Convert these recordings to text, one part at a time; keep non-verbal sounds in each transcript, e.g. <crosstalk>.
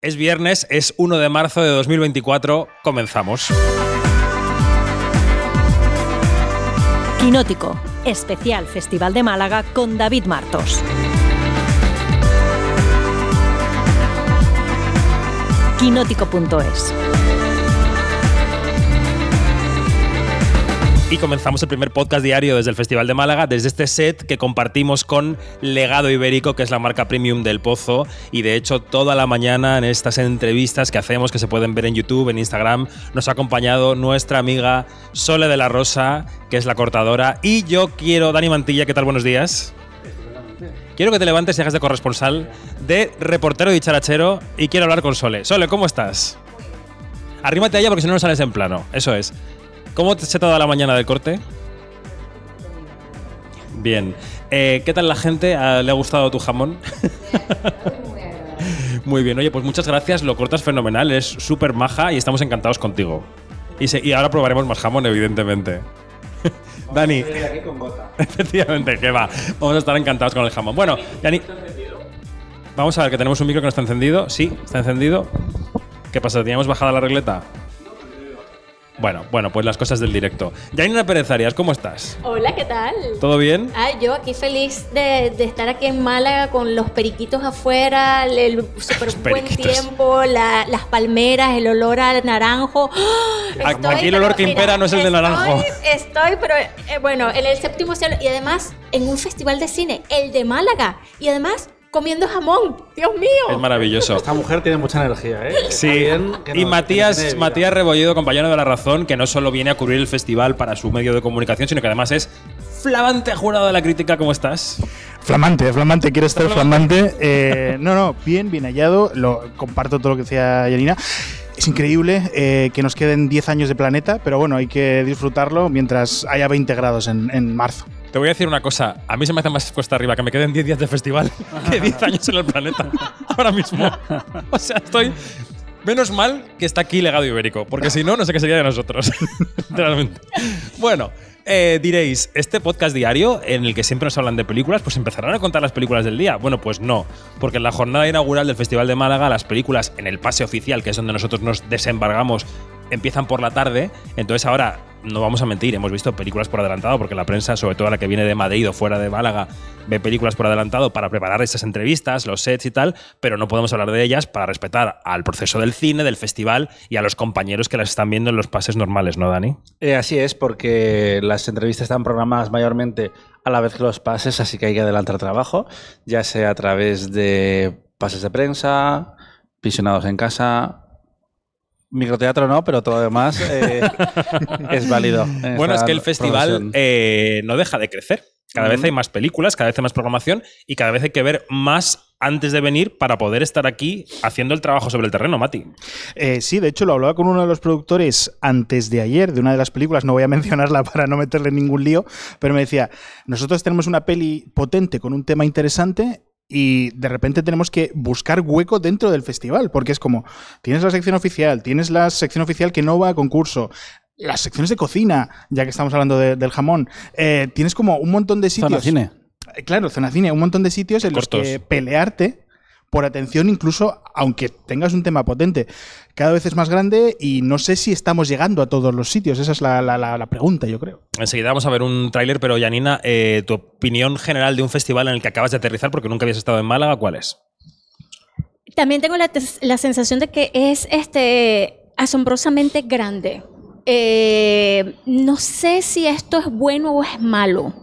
Es viernes, es 1 de marzo de 2024. Comenzamos. Quinótico, especial Festival de Málaga con David Martos. Quinótico.es Y comenzamos el primer podcast diario desde el Festival de Málaga, desde este set que compartimos con Legado Ibérico, que es la marca premium del Pozo. Y de hecho, toda la mañana en estas entrevistas que hacemos, que se pueden ver en YouTube, en Instagram, nos ha acompañado nuestra amiga Sole de la Rosa, que es la cortadora. Y yo quiero, Dani Mantilla, ¿qué tal? Buenos días. Quiero que te levantes y hagas de corresponsal, de reportero y charachero, y quiero hablar con Sole. Sole, ¿cómo estás? Arrímate a ella porque si no no sales en plano. Eso es. ¿Cómo se te ha dado la mañana del corte? Bien. Eh, ¿Qué tal la gente? Ah, ¿Le ha gustado tu jamón? <laughs> Muy bien. Oye, pues muchas gracias. Lo cortas fenomenal. Es súper maja y estamos encantados contigo. Y, se- y ahora probaremos más jamón, evidentemente. <laughs> Dani. <laughs> Efectivamente, que va. Vamos a estar encantados con el jamón. Bueno, Dani. Vamos a ver que tenemos un micro que no está encendido. Sí, está encendido. ¿Qué pasa? ¿Teníamos bajada la regleta? Bueno, bueno, pues las cosas del directo. Janina Pérez Arias, ¿cómo estás? Hola, ¿qué tal? ¿Todo bien? Ah, yo aquí feliz de, de estar aquí en Málaga con los periquitos afuera, el, el <laughs> súper buen tiempo, la- las palmeras, el olor al naranjo. <gasps> ¡Ah! Aquí el olor que impera no es el de estoy- naranjo. Estoy, pero eh, bueno, en el séptimo cielo y además en un festival de cine, el de Málaga, y además comiendo jamón. Dios mío. Es maravilloso. Esta mujer tiene mucha energía, ¿eh? Sí, y que Matías. Matías Rebolledo, compañero de La Razón, que no solo viene a cubrir el festival para su medio de comunicación, sino que además es flamante jurado de la crítica. ¿Cómo estás? Flamante, flamante, quiero estar flamante. Eh, no, no, bien, bien hallado. Lo, comparto todo lo que decía Yanina. Es increíble eh, que nos queden 10 años de planeta, pero bueno, hay que disfrutarlo mientras haya 20 grados en, en marzo. Te voy a decir una cosa. A mí se me hace más cuesta arriba que me queden 10 días de festival <laughs> que 10 años en el planeta. <laughs> Ahora mismo. O sea, estoy. Menos mal que está aquí legado ibérico, porque si no, no sé qué sería de nosotros. <laughs> Literalmente. Bueno, eh, diréis, este podcast diario en el que siempre nos hablan de películas, pues empezarán a contar las películas del día. Bueno, pues no, porque en la jornada inaugural del Festival de Málaga, las películas en el pase oficial, que es donde nosotros nos desembargamos, empiezan por la tarde. Entonces ahora, no vamos a mentir, hemos visto películas por adelantado, porque la prensa, sobre todo la que viene de Madrid o fuera de Málaga, ve películas por adelantado para preparar estas entrevistas, los sets y tal, pero no podemos hablar de ellas para respetar al proceso del cine, del festival y a los compañeros que las están viendo en los pases normales, ¿no, Dani? Eh, así es, porque las entrevistas están programadas mayormente a la vez que los pases, así que hay que adelantar trabajo, ya sea a través de pases de prensa, visionados en casa. Microteatro no, pero todo lo demás eh, <laughs> es válido. en Bueno, es que el festival eh, no deja de crecer. Cada vez hay más películas, cada vez hay más programación y cada vez hay que ver más antes de venir para poder estar aquí haciendo el trabajo sobre el terreno, Mati. Eh, sí, de hecho lo hablaba con uno de los productores antes de ayer de una de las películas, no voy a <laughs> mencionarla para no meterle en ningún lío, pero me decía, nosotros tenemos una peli potente con un tema interesante y de repente tenemos que buscar hueco dentro del festival, porque es como, tienes la sección oficial, tienes la sección oficial que no va a concurso. Las secciones de cocina, ya que estamos hablando de- del jamón, eh, tienes como un montón de sitios. Zona cine. Eh, Claro, zona cine, un montón de sitios en Cortos. los que pelearte por atención, incluso aunque tengas un tema potente. Cada vez es más grande y no sé si estamos llegando a todos los sitios. Esa es la, la- la- la pregunta, yo creo. Enseguida vamos a ver un tráiler, pero Janina, eh, tu opinión general de un festival en el que acabas de aterrizar, porque nunca habías estado en Málaga, ¿cuál es? También tengo la sensación de que es este asombrosamente grande. Eh, no sé si esto es bueno o es malo.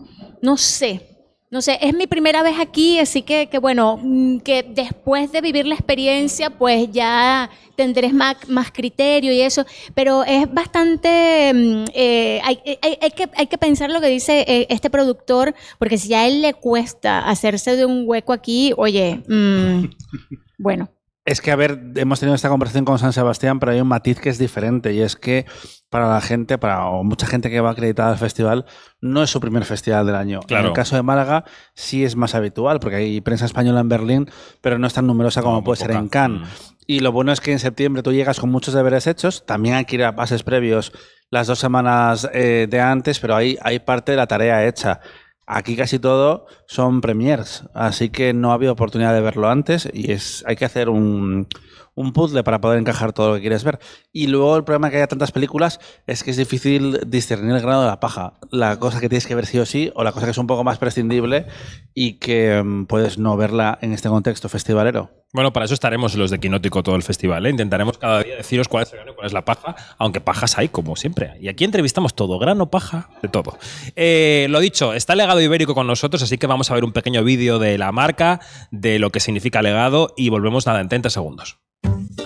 No sé. No sé, es mi primera vez aquí, así que, que bueno, mm, que después de vivir la experiencia, pues ya tendré más, más criterio y eso, pero es bastante, mm, eh, hay, hay- hay que, hay que pensar lo que dice eh, este productor, porque si a él le cuesta hacerse de un hueco aquí, oye, mm, <laughs> bueno. Es que, a ver, hemos tenido esta conversación con San Sebastián, pero hay un matiz que es diferente y es que para la gente, para o mucha gente que va acreditada al festival, no es su primer festival del año. Claro. En el caso de Málaga sí es más habitual porque hay prensa española en Berlín, pero no es tan numerosa como No, puede ser en Cannes. Mm. Y lo bueno es que en septiembre tú llegas con muchos deberes hechos, también hay que ir a pases previos las dos semanas eh, de antes, pero ahí hay parte de la tarea hecha. Aquí casi todo son premiers, así que no ha habido oportunidad de verlo antes y es hay que hacer un, un puzzle para poder encajar todo lo que quieres ver. Y luego el problema que haya tantas películas es que es difícil discernir el grano de la paja. La cosa que tienes que ver sí o sí, o la cosa que es un poco más prescindible y que mm, puedes no verla en este contexto festivalero. Bueno, para eso estaremos los de Quinótico todo el festival. ¿eh? Intentaremos cada día deciros cuál es el grano y cuál es la paja, aunque pajas hay, como siempre. Y aquí entrevistamos todo, grano, paja, de todo. Eh, lo dicho, está Legado Ibérico con nosotros, así que vamos a ver un pequeño vídeo de la marca, de lo que significa legado, y volvemos nada en 30 segundos.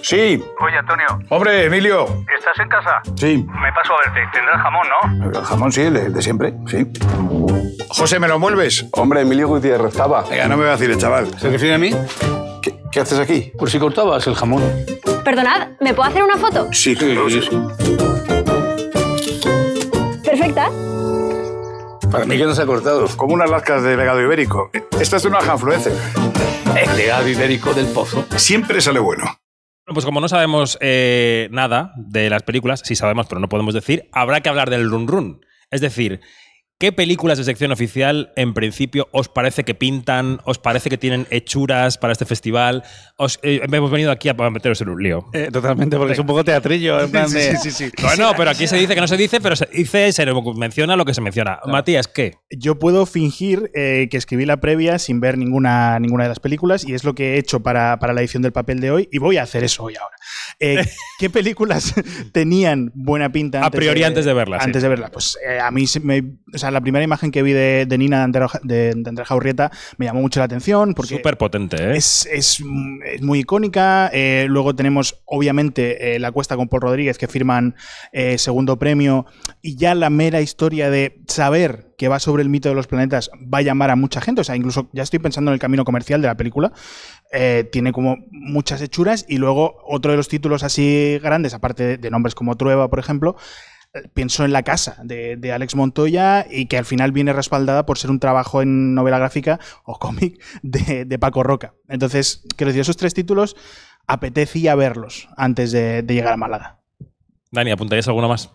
Sí. Oye, Antonio, Hombre, Emilio. ¿estás en casa? Sí. Me paso a verte. Tendrás jamón, ¿no? El jamón sí, de, de siempre, sí. José, ¿me lo mueves? Hombre, Emilio Gutiérrez estaba. Venga, no me va a decir el chaval. ¿Se refiere a mí? ¿Qué, qué haces aquí? Por si cortabas el jamón. Perdonad, ¿me puedo hacer una foto? Sí, claro, sí. Perfecta. Para mí que no se ha cortado. Como unas lascas de legado ibérico. Esta es de una janfluencer. El legado ibérico del pozo. Siempre sale bueno. Pues como no sabemos eh, nada de las películas, sí sabemos, pero no podemos decir, habrá que hablar del run run. Es decir, ¿qué películas de sección oficial en principio os parece que pintan, os parece que tienen hechuras para este festival? Os, eh, hemos venido aquí a meteros en un lío. Eh, totalmente, porque es un poco teatrillo. En plan <laughs> de- Bueno, pero aquí se dice que no se dice, pero se dice, se menciona lo que se menciona. Matías, ¿qué? Yo puedo fingir eh, que escribí la previa sin ver ninguna, ninguna de las películas y es lo que he hecho para, para la edición del papel de hoy y voy a hacer eso hoy ahora. Eh, <laughs> ¿Qué películas <laughs> tenían buena pinta? A priori antes de verlas, sí. Antes de verlas. Pues eh, a mí, se me- o sea, la primera imagen que vi de, de Nina de Andrea, de, de Andrea Jaurrieta me llamó mucho la atención porque Súper potente, ¿eh? es, es, es muy icónica. Eh, luego tenemos, obviamente, eh, La Cuesta con Paul Rodríguez, que firman eh, segundo premio. Y ya la mera historia de saber que va sobre el mito de los planetas va a llamar a mucha gente. O sea, incluso ya estoy pensando en el camino comercial de la película. Eh, tiene como muchas hechuras. Y luego otro de los títulos así grandes, aparte de, de nombres como Trueba, por ejemplo. Pienso en La Casa de, de Alex Montoya y que al final viene respaldada por ser un trabajo en novela gráfica o cómic de, de Paco Roca. Entonces, quiero decir, esos tres títulos apetecía verlos antes de, de llegar a Málaga. Dani, ¿apuntarías alguna más?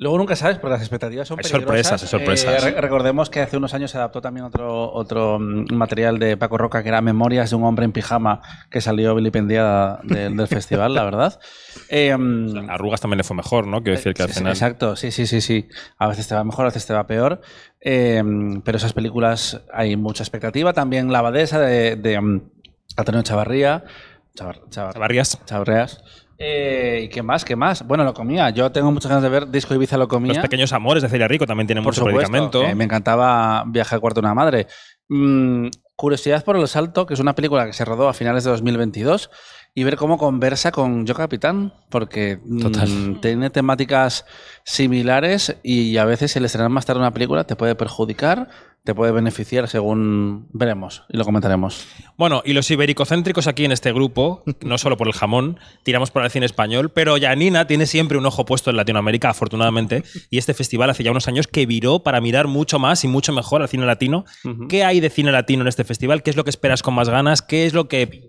Luego nunca sabes, porque las expectativas son Hay sorpresas, hay sorpresas. Eh, re- recordemos que hace unos años se adaptó también otro, otro mm, material de Paco Roca, que era Memorias de un hombre en pijama, que salió vilipendiada de- del festival, la verdad. <laughs> Eh, Arrugas también le fue mejor, ¿no? Quiero decir que al final. Exacto, sí, sí, sí, sí. A veces te va mejor, a veces te va peor. Eh, pero esas películas hay mucha expectativa. También La Abadesa de, de, mm, Antonio Chavarría. Chavar- Chavar- Chavarrías. Chavarrías. Eh, ¿Y qué más? ¿Qué más? Bueno, lo comía. Yo tengo muchas ganas de ver Disco Ibiza lo comía. Los pequeños amores de Celia Rico también tienen Por mucho supuesto. predicamento. Eh, me encantaba Viaje al cuarto de una madre. Mm, Curiosidad por el salto, que es una película que se rodó a finales de 2022, y ver cómo conversa con Yo Capitán, porque mm, Total. tiene temáticas similares y a veces el estrenar más tarde una película te puede perjudicar, te puede beneficiar según veremos y lo comentaremos. Bueno, y los ibericocéntricos aquí en este grupo, no solo por el jamón, tiramos por el cine español, pero Janina tiene siempre un ojo puesto en Latinoamérica, afortunadamente, y este festival hace ya unos años que viró para mirar mucho más y mucho mejor al cine latino. ¿Qué hay de cine latino en este festival? ¿Qué es lo que esperas con más ganas? ¿Qué es lo que?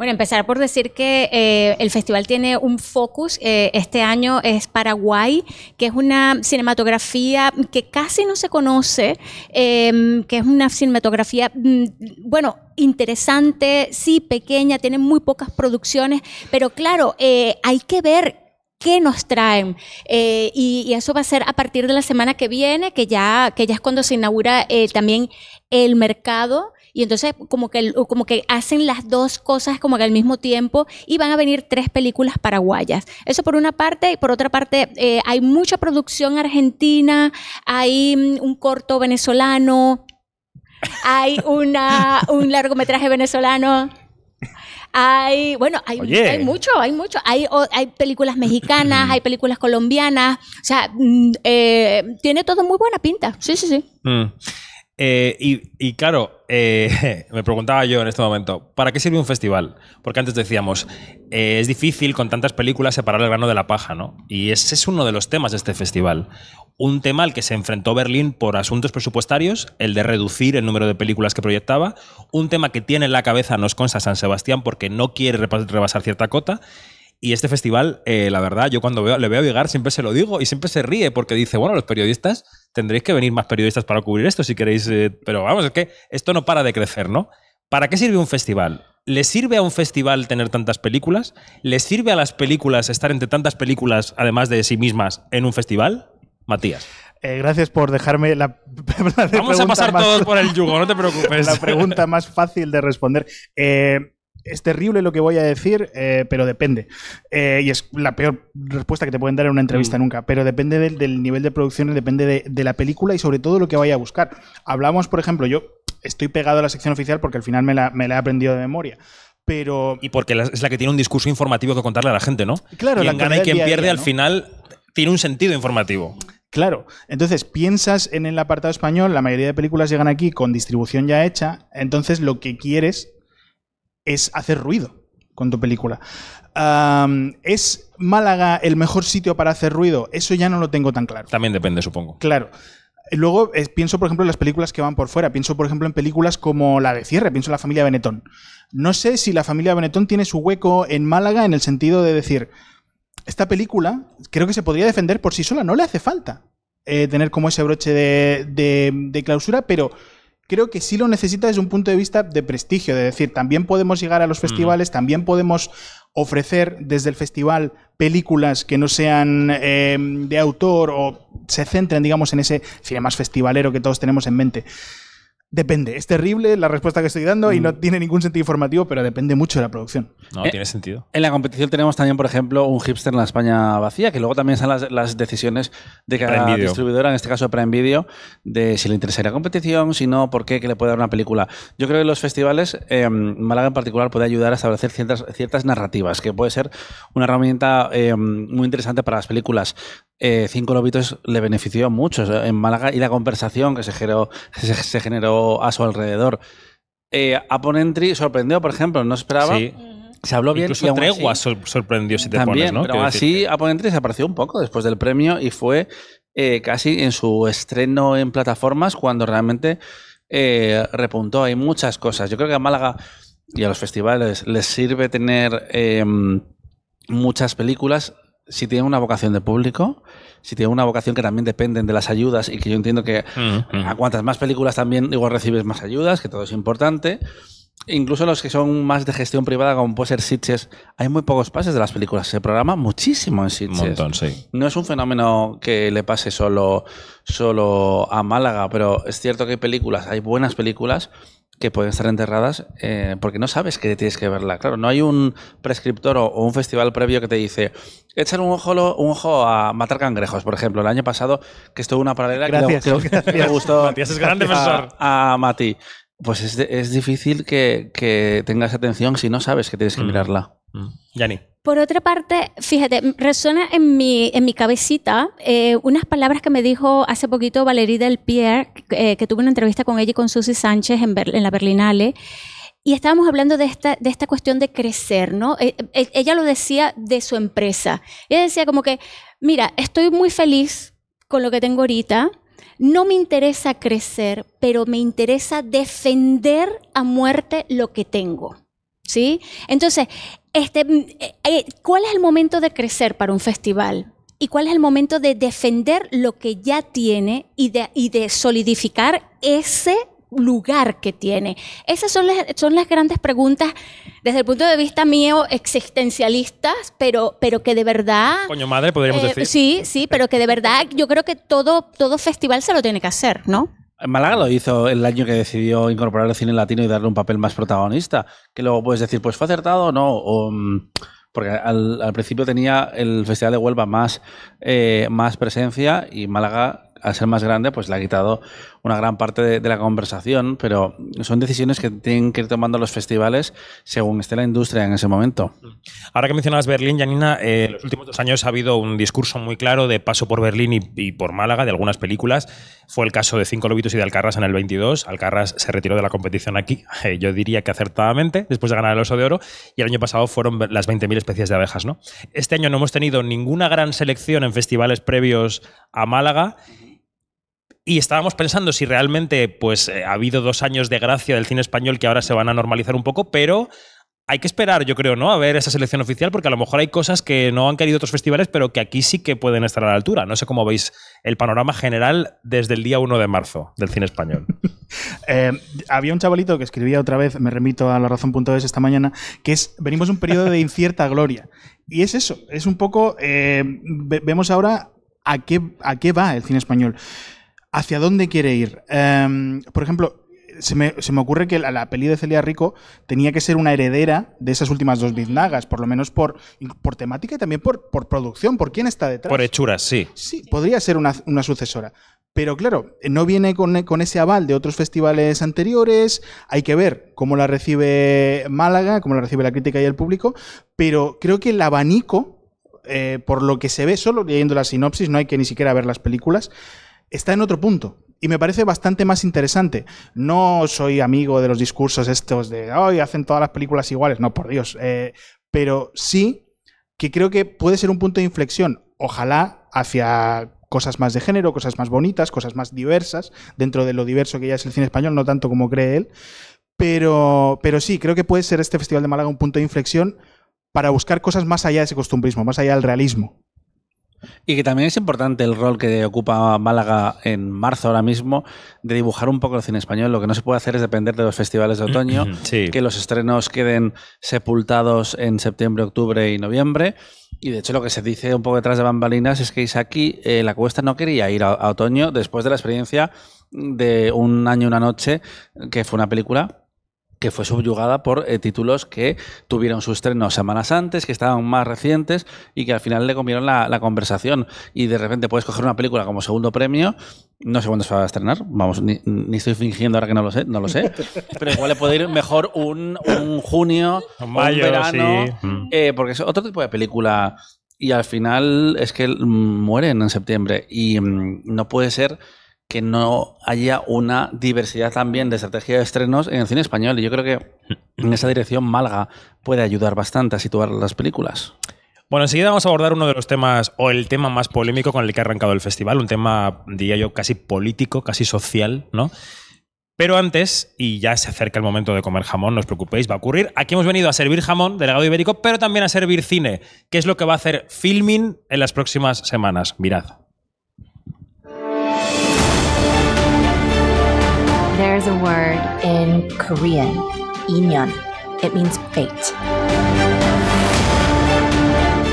Bueno, empezar por decir que eh, el festival tiene un focus. eh, este año es Paraguay, que es una cinematografía que casi no se conoce, eh, que es una cinematografía, mm, bueno, interesante, sí, pequeña, tiene muy pocas producciones, pero claro, eh, hay que ver qué nos traen. Y, y eso va a ser a partir de la semana que viene, que ya, que ya es cuando se inaugura eh, también el mercado. Y entonces como que, como que hacen las dos cosas como que al mismo tiempo y van a venir tres películas paraguayas. Eso por una parte y por otra parte eh, hay mucha producción argentina, hay mm, un corto venezolano, hay una, un largometraje venezolano. Hay, bueno, hay, Oye. hay mucho, hay mucho. Hay, hay películas mexicanas, hay películas colombianas. O sea, mm, eh, tiene todo muy buena pinta. Sí, sí, sí. Mm. Eh, y, claro, eh, <laughs> me preguntaba yo en este momento, ¿para qué sirve un festival? Porque antes decíamos, eh, es difícil con tantas películas separar el grano de la paja, ¿no? Y ese es uno de los temas de este festival. Un tema al que se enfrentó Berlín por asuntos presupuestarios, el de reducir el número de películas que proyectaba. Un tema que tiene en la cabeza nos consta San Sebastián porque no quiere rebasar cierta cota. Y este festival, eh, la verdad, yo cuando veo, le veo llegar siempre se lo digo y siempre se ríe porque dice, bueno, los periodistas tendréis que venir más periodistas para cubrir esto si queréis. eh, pero vamos, es que esto no para de crecer, ¿no? ¿Para qué sirve un festival? ¿Le sirve a un festival tener tantas películas? ¿Le sirve a las películas estar entre tantas películas, además de sí mismas, en un festival? Matías. Eh, gracias por dejarme la, <laughs> la Vamos a pasar más- todos por el yugo, no te preocupes. <laughs> la pregunta más fácil de responder. Eh, es terrible lo que voy a decir, eh, pero depende. Eh, y es la peor respuesta que te pueden dar en una entrevista Mm. nunca. Pero depende del, del nivel de producción depende de, de la película y sobre todo lo que vaya a buscar. Hablamos, por ejemplo, yo estoy pegado a la sección oficial porque al final me la, me la he aprendido de memoria. Pero Y porque es la que tiene un discurso informativo que contarle a la gente, ¿no? Claro, la quien gana y quien pierde día, al final tiene un sentido informativo. Claro, entonces piensas en el apartado español, la mayoría de películas llegan aquí con distribución ya hecha, entonces lo que quieres es hacer ruido con tu película. ¿Es Málaga el mejor sitio para hacer ruido? Eso ya no lo tengo tan claro. También depende, supongo. Claro. Luego eh, pienso, por ejemplo, en las películas que van por fuera. Pienso, por ejemplo, en películas como la de cierre. Pienso en la familia Benetton. No sé si la familia Benetton tiene su hueco en Málaga en el sentido de decir, esta película creo que se podría defender por sí sola. No le hace falta eh, tener como ese broche de, de- de clausura, pero creo que sí lo necesita desde un punto de vista de prestigio. De decir, también podemos llegar a los festivales, también podemos ofrecer desde el festival películas que no sean eh, de autor o se centren, digamos, en ese cine más festivalero que todos tenemos en mente. Depende, es terrible la respuesta que estoy dando y no tiene ningún sentido informativo, pero depende mucho de la producción. No, Eh, tiene sentido. En la competición tenemos también, por ejemplo, un hipster en la España vacía, que luego también están las, las decisiones de cada distribuidora, en este caso Prime Video, de si le interesaría la competición, si no, por qué, que le puede dar una película. Yo creo que los festivales, eh, Málaga en particular, puede ayudar a establecer ciertas, ciertas narrativas, que puede ser una herramienta eh, muy interesante para las películas. Eh, Cinco Lobitos le benefició mucho en Málaga y la conversación que se generó, se, se generó a su alrededor. Eh, Entry sorprendió, por ejemplo, no esperaba. Sí. Se habló bien. Incluso Tregua así- sorprendió si te también, pones, ¿no? pero así decir Upon Entry se apareció un poco después del premio y fue eh, casi en su estreno en plataformas cuando realmente eh, repuntó. Hay muchas cosas. Yo creo que a Málaga y a los festivales les sirve tener eh, muchas películas si tienen una vocación de público, si tienen una vocación que también dependen de las ayudas y que yo entiendo que Mm, mm. a cuantas más películas también igual recibes más ayudas, que todo es importante. Incluso los que son más de gestión privada, como puede ser Sitges, hay muy pocos pases de las películas. Se programa muchísimo en Un Sitges. montón, sí. No es un fenómeno que le pase solo, solo a Málaga, pero es cierto que hay películas, hay buenas películas que pueden estar enterradas eh, porque no sabes que tienes que verla. Claro, no hay un prescriptor o, o un festival previo que te dice, échale un ojo, lo- un ojo a Matar Cangrejos, por ejemplo. El año pasado, que estuvo una paralela que le- Gracias, que, que le <laughs> gracias. gustó Matías es gran defensor. a, a Mati. Pues es, de- es difícil que, que tengas atención si no sabes que tienes que Mm. mirarla. Mm. Por otra parte, fíjate, resuena en mi, en mi cabecita eh, unas palabras que me dijo hace poquito Valerie Del Pierre, eh, que tuve una entrevista con ella y con Susi Sánchez en, la Berlinale. Y estábamos hablando de esta, de esta cuestión de crecer, ¿no? Eh, ella lo decía de su empresa. Ella decía como que, mira, estoy muy feliz con lo que tengo ahorita, no me interesa crecer, pero me interesa defender a muerte lo que tengo. ¿Sí? Entonces, este, mm, eh, eh, ¿cuál es el momento de crecer para un festival? ¿Y cuál es el momento de defender lo que ya tiene y de, y de solidificar ese lugar que tiene? Esas son las, son las grandes preguntas desde el punto de vista mío existencialistas, pero, pero que de verdad... Coño madre, podríamos eh, decir. sí, sí, pero que de verdad yo creo que todo, todo festival se lo tiene que hacer, ¿no? Málaga lo hizo el año que decidió incorporar el cine latino y darle un papel más protagonista. Que luego puedes decir, pues fue acertado o no. Mm, porque al, al principio tenía el Festival de Huelva más, eh, más presencia y Málaga, al ser más grande, pues le ha quitado una gran parte de, la conversación. Pero son decisiones que tienen que ir tomando los festivales según esté la industria en ese momento. Ahora que mencionabas Berlín, Janina, eh, en los últimos dos años ha habido un discurso muy claro de paso por Berlín y, y por Málaga de algunas películas. Fue el caso de Cinco Lobitos y de Alcarras en el 22. Alcarras se retiró de la competición aquí, <laughs> eh, yo diría que acertadamente, después de ganar el Oso de Oro. Y el año pasado fueron las 20.000 especies de abejas. ¿no? Este año no hemos tenido ninguna gran selección en festivales previos a Málaga. Y estábamos pensando si realmente pues, eh, ha habido dos años de gracia del cine español que ahora se van a normalizar un poco, pero hay que esperar, yo creo, ¿no? A ver esa selección oficial, porque a lo mejor hay cosas que no han querido otros festivales, pero que aquí sí que pueden estar a la altura. No sé cómo veis el panorama general desde el día 1 de marzo del cine español. <laughs> Eh, había un chavalito que escribía otra vez, me remito a la razón.es esta mañana, que es, venimos de un periodo de incierta gloria. Y es eso, es un poco, eh, ve- vemos ahora a qué, a qué va el cine español, hacia dónde quiere ir. Eh, por ejemplo, se me, se me ocurre que la, la peli de Celia Rico tenía que ser una heredera de esas últimas dos biznagas, por lo menos por, por temática y también por, por producción, por quién está detrás. Por hechuras, sí. Sí, podría ser una, una sucesora. Pero claro, no viene con, con ese aval de otros festivales anteriores. Hay que ver cómo la recibe Málaga, cómo la recibe la crítica y el público. Pero creo que el abanico, eh, por lo que se ve solo leyendo la sinopsis, no hay que ni siquiera ver las películas, está en otro punto. Y me parece bastante más interesante. No soy amigo de los discursos estos de hoy hacen todas las películas iguales. No, por Dios. Eh, pero sí que creo que puede ser un punto de inflexión. Ojalá hacia cosas más de género, cosas más bonitas, cosas más diversas, dentro de lo diverso que ya es el cine español, no tanto como cree él. Pero, pero sí, creo que puede ser este Festival de Málaga un punto de inflexión para buscar cosas más allá de ese costumbrismo, más allá del realismo. Y que también es importante el rol que ocupa Málaga en marzo ahora mismo de dibujar un poco el cine español. Lo que no se puede hacer es depender de los festivales de otoño, <clears throat> Sí. que los estrenos queden sepultados en septiembre, octubre y noviembre. Y de hecho lo que se dice un poco detrás de bambalinas es que Isaki, eh, la cuesta no quería ir a, a otoño después de la experiencia de Un año y una noche, que fue una película que fue subyugada por eh, títulos que tuvieron su estreno semanas antes, que estaban más recientes y que al final le comieron la, la conversación. Y de repente puedes coger una película como segundo premio, no sé cuándo se va a estrenar, vamos, ni, ni estoy fingiendo ahora que no lo sé, no lo sé, <laughs> pero igual le puede ir mejor un, un junio, un mayo, verano, sí. Eh, porque es otro tipo de película. Y al final es que mm, mueren en septiembre y mm, no puede ser que no haya una diversidad también de estrategia de estrenos en el cine español. Y yo creo que en esa dirección Málaga puede ayudar bastante a situar las películas. Bueno, enseguida vamos a abordar uno de los temas, o el tema más polémico con el que ha arrancado el festival, un tema, diría yo, casi político, casi social, ¿no? Pero antes, y ya se acerca el momento de comer jamón, no os preocupéis, va a ocurrir. Aquí hemos venido a servir jamón, delegado ibérico, pero también a servir cine, que es lo que va a hacer Filming en las próximas semanas. Mirad. Word in Korean, inyeon. It means fate.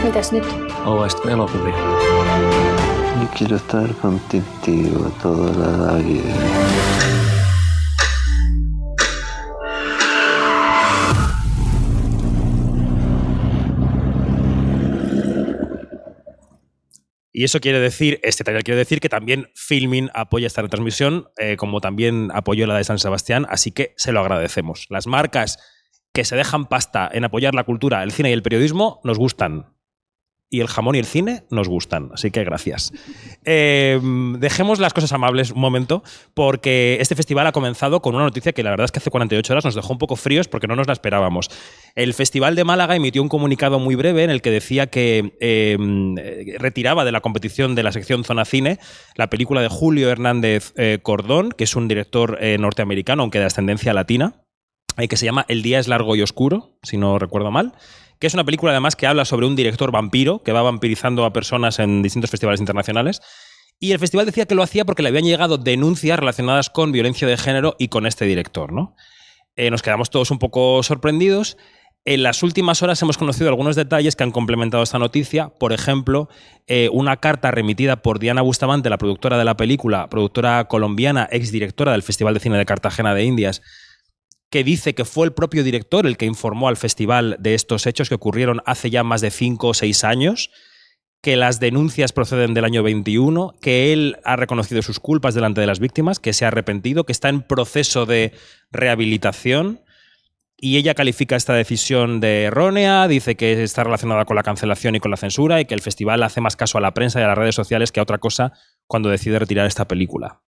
Mitäs nyt? Ovaista elokuvia. Yo quiero estar contigo toda la vida. Y eso quiere decir, este taller quiere decir que también Filming apoya esta retransmisión, eh, como también apoyó la de San Sebastián, así que se lo agradecemos. Las marcas que se dejan pasta en apoyar la cultura, el cine y el periodismo nos gustan. Y el jamón y el cine nos gustan, así que gracias. Eh, dejemos las cosas amables un momento, porque este festival ha comenzado con una noticia que la verdad es que hace 48 horas nos dejó un poco fríos porque no nos la esperábamos. El Festival de Málaga emitió un comunicado muy breve en el que decía que eh, retiraba de la competición de la sección Zona Cine la película de Julio Hernández eh, Cordón, que es un director eh, norteamericano, aunque de ascendencia latina, que se llama El día es largo y oscuro, si no recuerdo mal que es una película además que habla sobre un director vampiro que va vampirizando a personas en distintos festivales internacionales. Y el festival decía que lo hacía porque le habían llegado denuncias relacionadas con violencia de género y con este director. ¿no? Eh, nos quedamos todos un poco sorprendidos. En las últimas horas hemos conocido algunos detalles que han complementado esta noticia. Por ejemplo, eh, una carta remitida por Diana Bustamante, la productora de la película, productora colombiana, exdirectora del Festival de Cine de Cartagena de Indias, que dice que fue el propio director el que informó al festival de estos hechos que ocurrieron hace ya más de cinco o seis años, que las denuncias proceden del año 21, que él ha reconocido sus culpas delante de las víctimas, que se ha arrepentido, que está en proceso de rehabilitación. Y ella califica esta decisión de errónea, dice que está relacionada con la cancelación y con la censura y que el festival hace más caso a la prensa y a las redes sociales que a otra cosa cuando decide retirar esta película.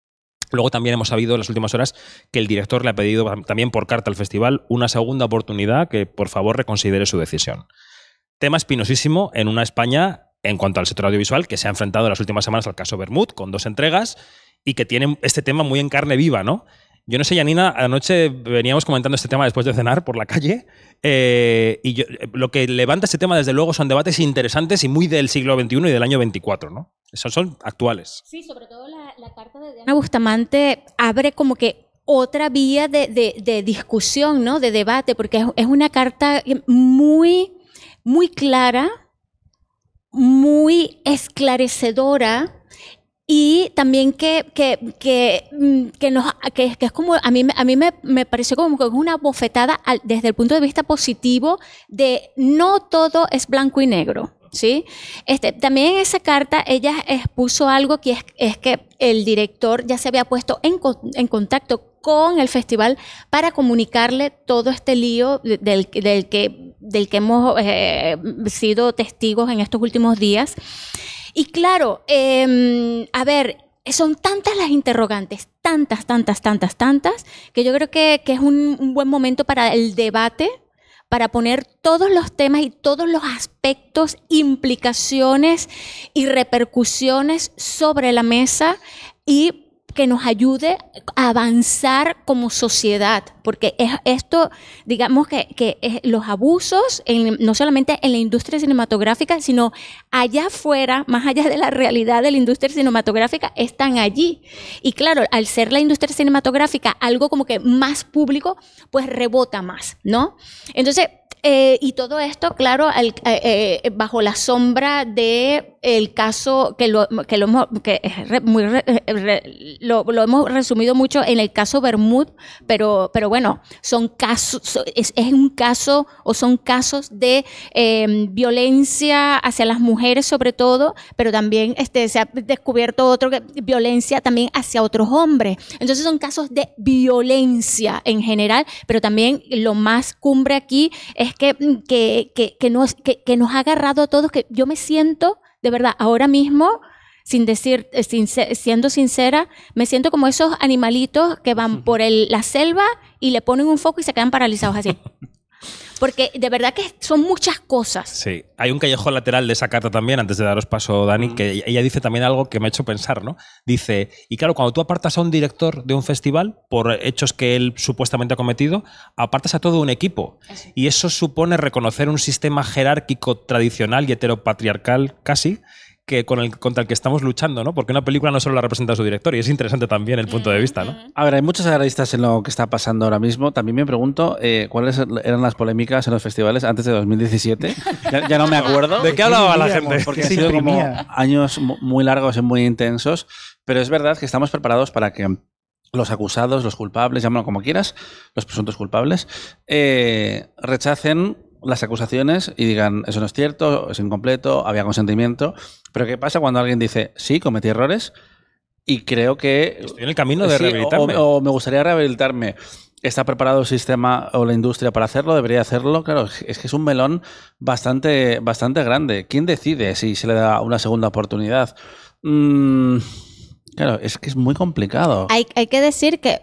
Luego también hemos sabido en las últimas horas que el director le ha pedido también por carta al festival una segunda oportunidad que por favor reconsidere su decisión. Tema espinosísimo en una España en cuanto al sector audiovisual que se ha enfrentado en las últimas semanas al caso Bermud con dos entregas y que tiene este tema muy en carne viva, ¿no? Yo no sé, Janina, anoche veníamos comentando este tema después de cenar por la calle eh, y yo- lo que levanta este tema, desde luego, son debates interesantes y muy del siglo XXI y del año 24, ¿no? Esos son actuales. Sí, sobre todo la, la carta de Diana Bustamante abre como que otra vía de, de- de discusión, ¿no? De debate, porque es, es una carta muy, muy clara, muy esclarecedora y también que, que, que, mm, que nos, que, que es como, a mí, a mí me, me pareció como que es una bofetada al- desde el punto de vista positivo de no todo es blanco y negro. ¿Sí? Este, también en esa carta ella expuso algo que es, es que el director ya se había puesto en, en contacto con el festival para comunicarle todo este lío de- del, del que, del que hemos eh, sido testigos en estos últimos días. Y claro, eh, a ver, son tantas las interrogantes, tantas, tantas, tantas, tantas, que yo creo que, que es un buen momento para el debate, para poner todos los temas y todos los aspectos, implicaciones y repercusiones sobre la mesa y que nos ayude a avanzar como sociedad, porque es esto, digamos que, que es los abusos, en- no solamente en la industria cinematográfica, sino allá afuera, más allá de la realidad de la industria cinematográfica, están allí. Y claro, al ser la industria cinematográfica algo como que más público, pues rebota más, ¿no? Entonces, eh, y todo esto, claro, al- eh, eh, bajo la sombra de el caso que lo, que lo hemos, que es muy lo, lo hemos resumido mucho en el caso Bermud, pero, pero bueno, son casos, so- es, es un caso o son casos de eh, violencia hacia las mujeres sobre todo, pero también este, se ha descubierto otro que violencia también hacia otros hombres. Entonces son casos de violencia en general, pero también lo más cumbre aquí es que, que nos, que, que nos ha agarrado a todos, que yo me siento, de verdad, ahora mismo, sin decir, eh, sin siendo sincera, me siento como esos animalitos que van por el- la selva y le ponen un foco y se quedan paralizados así. <laughs> Porque de verdad que son muchas cosas. Sí, hay un callejón lateral de esa carta también, antes de daros paso, Dani, que ella dice también algo que me ha hecho pensar, ¿no? Dice, y claro, cuando tú apartas a un director de un festival por hechos que él supuestamente ha cometido, apartas a todo un equipo. Y eso supone reconocer un sistema jerárquico tradicional y heteropatriarcal casi, que con el, contra el que estamos luchando, ¿no? Porque una película no solo la representa su director, y es interesante también el punto de vista, ¿no? A ver, hay muchos agraristas en lo que está pasando ahora mismo. También me pregunto eh, cuáles eran las polémicas en los festivales antes de 2017. <laughs> Ya, ya no me acuerdo. ¿De qué hablaba la gente? Porque ¿Qué ha se sido como años mu- muy largos y muy intensos. Pero es verdad que estamos preparados para que los acusados, los culpables, llámalo como quieras, los presuntos culpables, eh, rechacen las acusaciones y digan eso no es cierto, es incompleto, había consentimiento. Pero ¿qué pasa cuando alguien dice sí, cometí errores y creo que Estoy en el camino de Sí, rehabilitarme. O, o me gustaría rehabilitarme. ¿Está preparado el sistema o la industria para hacerlo? ¿Debería hacerlo? Claro, es que es un melón bastante, bastante grande. ¿Quién decide si se le da una segunda oportunidad? Mm, claro, es que es muy complicado. Hay, hay que decir que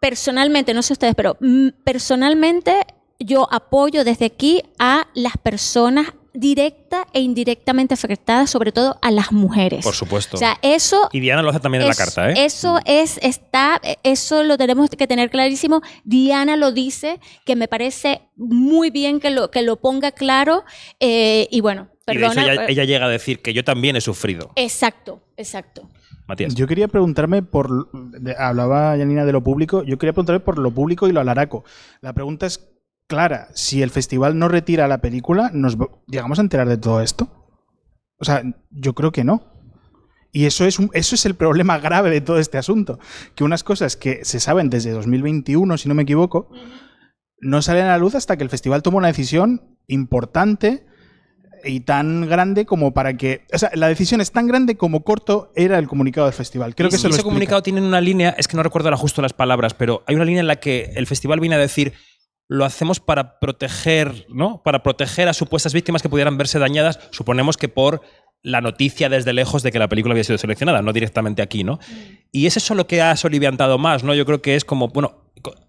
personalmente, no sé ustedes, pero mm, personalmente yo apoyo desde aquí a las personas directa e indirectamente afectadas, sobre todo a las mujeres. Por supuesto. O sea, eso y Diana lo hace también en la carta, ¿eh? Eso es, está, eso lo tenemos que tener clarísimo. Diana lo dice, que me parece muy bien que lo, que lo ponga claro. eh, y bueno, y de hecho perdona. ella, eh, ella llega a decir que yo también he sufrido. Exacto, exacto. Matías. Yo quería preguntarme por. de- hablaba Janina de lo público. Yo quería preguntarme por lo público y lo alaraco. La pregunta es clara. Si el festival no retira la película, ¿nos llegamos a enterar de todo esto? O sea, yo creo que no. Y eso es, un- eso es el problema <laughs> grave de todo este asunto. Que unas cosas que se saben desde 2021, si no me equivoco, no salen a la luz hasta que el festival toma una decisión importante y tan grande como para que. O sea, la decisión es tan grande como corto era el comunicado del festival. Creo Y que eso ese lo comunicado tiene una línea, es que no recuerdo ahora justo las palabras, pero hay una línea en la que el festival viene a decir lo hacemos para proteger, ¿no? Para proteger a supuestas víctimas que pudieran verse dañadas, suponemos que por la noticia desde lejos de que la película había sido seleccionada, no directamente aquí, ¿no? Y es eso lo que ha soliviantado más, ¿no? Yo creo que es como, bueno,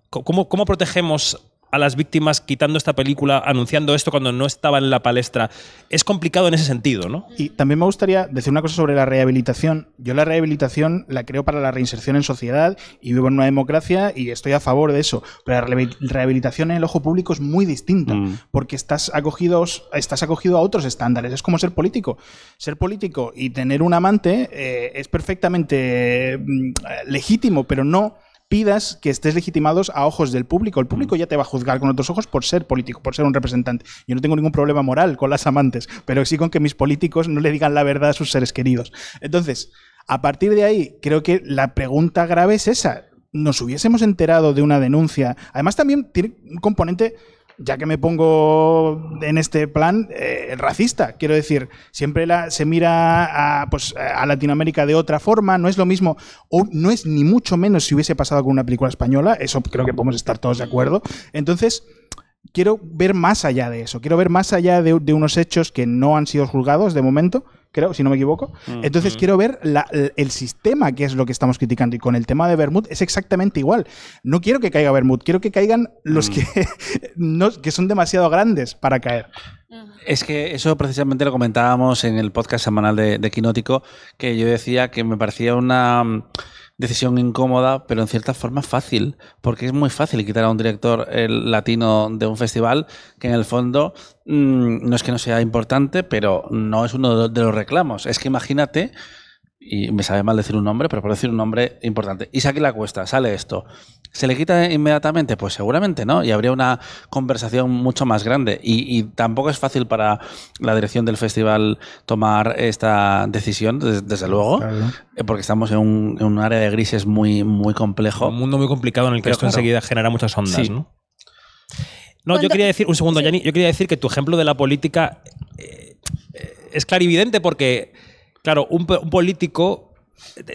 ¿cómo, cómo protegemos a las víctimas quitando esta película, anunciando esto cuando no estaba en la palestra, es complicado en ese sentido, ¿no? Y también me gustaría decir una cosa sobre la rehabilitación. Yo la rehabilitación la creo para la reinserción en sociedad y vivo en una democracia y estoy a favor de eso. Pero la rehabi- rehabilitación en el ojo público es muy distinta Mm. porque estás acogido, estás acogido a otros estándares. Es como ser político. Ser político y tener un amante eh, es perfectamente mm, legítimo, pero no pidas que estés legitimados a ojos del público. El público ya te va a juzgar con otros ojos por ser político, por ser un representante. Yo no tengo ningún problema moral con las amantes, pero sí con que mis políticos no le digan la verdad a sus seres queridos. Entonces, a partir de ahí, creo que la pregunta grave es esa. Nos hubiésemos enterado de una denuncia. Además, también tiene un componente ya que me pongo en este plan, eh, racista. Quiero decir, siempre se mira a, pues, a Latinoamérica de otra forma, no es lo mismo, o no es ni mucho menos si hubiese pasado con una película española, eso creo que podemos estar todos de acuerdo. Entonces, quiero ver más allá de eso, quiero ver más allá de unos hechos que no han sido juzgados de momento, creo, si no me equivoco. Entonces quiero ver la- el, sistema que es lo que estamos criticando. Y con el tema de Bermud es exactamente igual. No quiero que caiga Bermud, quiero que caigan los que, <laughs> no, que son demasiado grandes para caer. Es que eso precisamente lo comentábamos en el podcast semanal de, de Quinótico, que yo decía que me parecía una mm, decisión incómoda, pero en cierta forma fácil, porque es muy fácil quitar a un director latino de un festival que en el fondo mm, no es que no sea importante, pero no es uno de los- reclamos. Es que imagínate, y me sabe mal decir un nombre, pero por decir un nombre importante, Isaac la cuesta, sale esto. ¿Se le quita inmediatamente? Pues seguramente no, y habría una conversación mucho más grande. Y, y tampoco es fácil para la dirección del festival tomar esta decisión, des- desde, luego, eh, porque estamos en un, en un área de grises muy, muy complejo. Un mundo muy complicado en el que Pero esto claro. enseguida genera muchas ondas, Sí. ¿no? No, yo quería decir, un segundo, Yanni, yo quería decir que tu ejemplo de la política eh, eh, es clarividente porque, claro, un, po- un político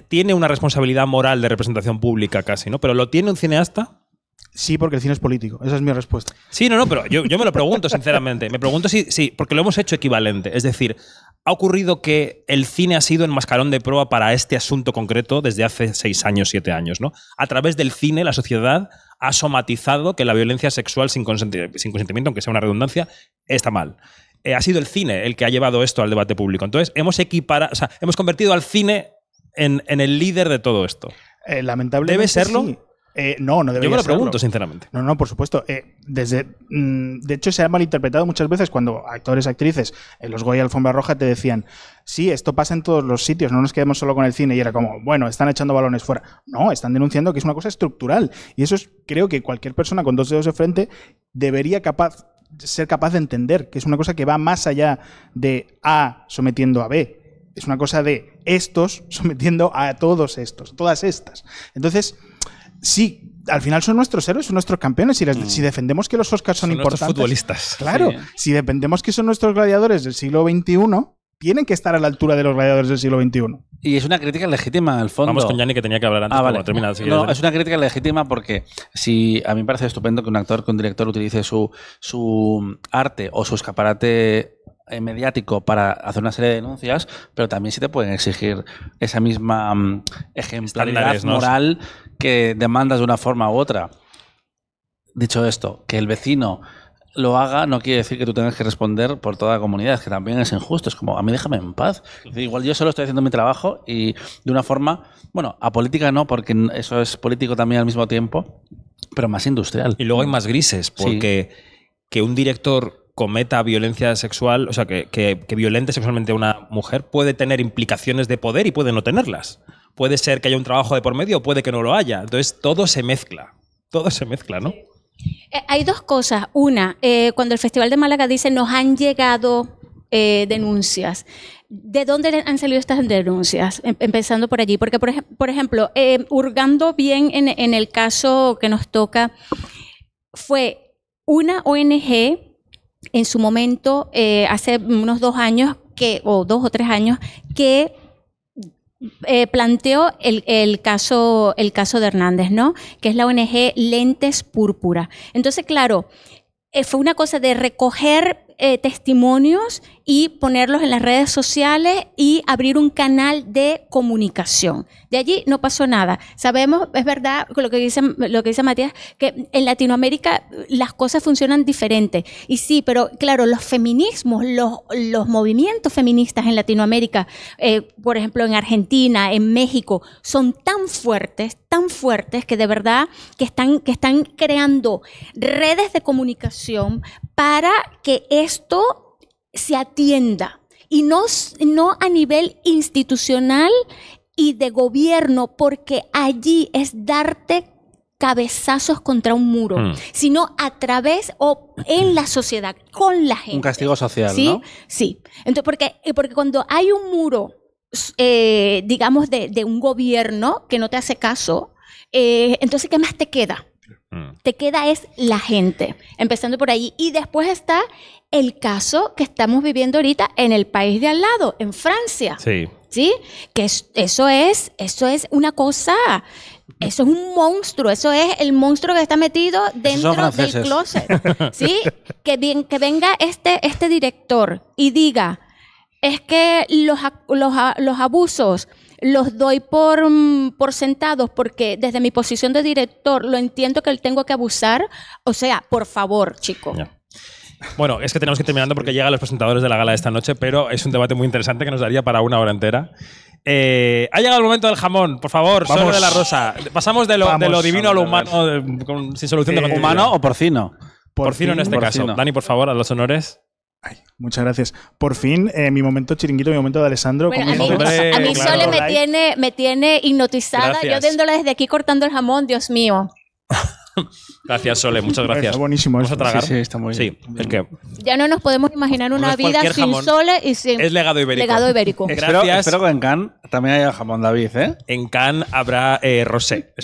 tiene una responsabilidad moral de representación pública casi, ¿no? Pero ¿lo tiene un cineasta? Sí, porque el cine es político. Esa es mi respuesta. Sí, no, no, pero yo, yo me lo pregunto, sinceramente. Me pregunto si, sí, porque lo hemos hecho equivalente. Es decir, ¿ha ocurrido que el cine ha sido el mascarón de prueba para este asunto concreto desde hace seis años, siete años, ¿no? A través del cine, la sociedad ha somatizado que la violencia sexual sin, consenti- sin consentimiento, aunque sea una redundancia, está mal. Eh, ha sido el cine el que ha llevado esto al debate público. Entonces, hemos equiparado, o sea, hemos convertido al cine en, en el líder de todo esto. Eh, lamentablemente. ¿Debe serlo? sí. Eh, no, no debería Yo me lo serlo. pregunto, sinceramente. No, no, por supuesto. Eh, desde, mm, de hecho, se ha malinterpretado muchas veces cuando actores, actrices en los Goya Alfombra Roja te decían, sí, esto pasa en todos los sitios, no nos quedemos solo con el cine. Y era como, bueno, están echando balones fuera. No, están denunciando que es una cosa estructural. Y eso es, creo que cualquier persona con dos dedos de frente debería capaz, ser capaz de entender que es una cosa que va más allá de A sometiendo a B. Es una cosa de estos <laughs> sometiendo a todos estos, todas estas. Entonces, sí, al final son nuestros héroes, son nuestros campeones. Si, les- si defendemos que los Oscars son, Son nuestros importantes. futbolistas. Claro, Sí. si defendemos que son nuestros gladiadores del siglo XXI, tienen que estar a la altura de los gladiadores del siglo XXI. Y es una crítica legítima, el fondo. Vamos con Yanni, que tenía que hablar antes. Ah, pero vale. bueno, termina, si No, es una crítica legítima porque si a mí me parece estupendo que un actor, que un director utilice su, su arte o su escaparate mediático para hacer una serie de denuncias, pero también sí te pueden exigir esa misma mm, ejemplaridad moral que demandas de una forma u otra. Dicho esto, que el vecino lo haga no quiere decir que tú tengas que responder por toda la comunidad, que también es injusto. Es como, a mí déjame en paz. Decir, Igual yo solo estoy haciendo mi trabajo y de una forma, bueno, apolítica no, porque eso es político también al mismo tiempo, pero más industrial. Y luego hay más grises, porque que un director cometa violencia sexual, o sea, que, que- violente sexualmente a una mujer puede tener implicaciones de poder y puede no tenerlas. Puede ser que haya un trabajo de por medio o puede que no lo haya. Entonces todo se mezcla. Todo se mezcla, ¿no? Eh, hay dos cosas. Una, eh, cuando el Festival de Málaga dice nos han llegado eh, denuncias. ¿De dónde han salido estas denuncias? Em- empezando por allí. Porque, por, ej- por ejemplo, hurgando bien en, en el caso que nos toca, fue una ONG en su momento, eh, hace unos dos años, que, o dos o tres años, que eh, planteó el, el caso, el caso de Hernández, ¿no? Que es la ONG Lentes Púrpura. Entonces, claro, eh, fue una cosa de recoger eh, testimonios y ponerlos en las redes sociales y abrir un canal de comunicación. De allí no pasó nada. Sabemos, es verdad, lo que dice, lo que dice Matías, que en Latinoamérica las cosas funcionan diferente. Y sí, pero claro, los feminismos, los, los movimientos feministas en Latinoamérica, eh, por ejemplo, en Argentina, en México, son tan fuertes, tan fuertes que de verdad que están, que están creando redes de comunicación para que esto se atienda y no, no a nivel institucional y de gobierno, porque allí es darte cabezazos contra un muro, Hmm. sino a través o en la sociedad, con la gente. Un castigo social, ¿Sí? ¿no? Sí. Entonces, porque, porque cuando hay un muro, eh, digamos, de, de un gobierno que no te hace caso, eh, entonces, ¿qué más te queda? Mm. Te queda es la gente, empezando por ahí. Y después está el caso que estamos viviendo ahorita en el país de al lado, en Francia. Sí. ¿Sí? Que es- eso es, eso es una cosa, eso es un monstruo, eso es el monstruo que está metido dentro del closet. <laughs> ¿Sí? Que, bien, que venga este, este director y diga, es que los, los, los abusos los doy por, mm, por sentados porque desde mi posición de director lo entiendo que él tengo que abusar. O sea, por favor, chico. Bueno, es que tenemos que ir terminando porque llegan los presentadores de la gala de esta noche, pero es un debate muy interesante que nos daría para una hora entera. Eh, ha llegado el momento del jamón, por favor, Vamos. Sole de la Rosa. Pasamos de lo, de lo Vamos, divino a lo humano eh, con- sin solución de Eh, continuidad. ¿Humano o porcino? Porcino en este caso. porcino. Dani, por favor, a los honores. Ay, muchas gracias. Por fin, eh, mi momento chiringuito, mi momento de Alessandro. Bueno, a mí, Hombre, a mí claro. Sole me tiene, me tiene hipnotizada. Gracias. Yo viéndola desde aquí cortando el jamón, Dios mío. <laughs> <laughs> Gracias, Sole, muchas gracias. Está buenísimo ¿Vamos a tragar? Sí, sí, está muy Sí, que Ya no nos podemos imaginar una No vida sin jamón. Sole y sin es legado ibérico. legado ibérico. Espero, Gracias. espero que en Cannes también haya jamón David, ¿eh? En Cannes habrá eh, rosé. <laughs>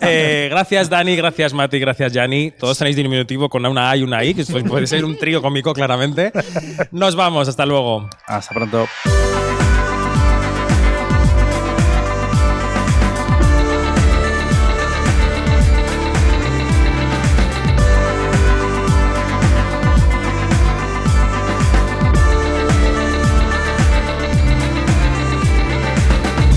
Eh, gracias, Dani. Gracias, Mati. Gracias, Yanni. Todos tenéis diminutivo con una A y una I, que puede ser un trío cómico, claramente. Nos vamos. Hasta luego. Hasta pronto.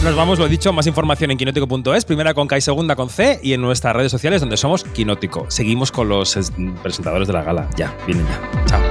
Nos vamos, lo he dicho, más información en quinótico.es, primera con K y segunda con C, y en nuestras redes sociales donde somos Quinótico. Seguimos con los es- presentadores de la gala. Ya, vienen ya. Chao.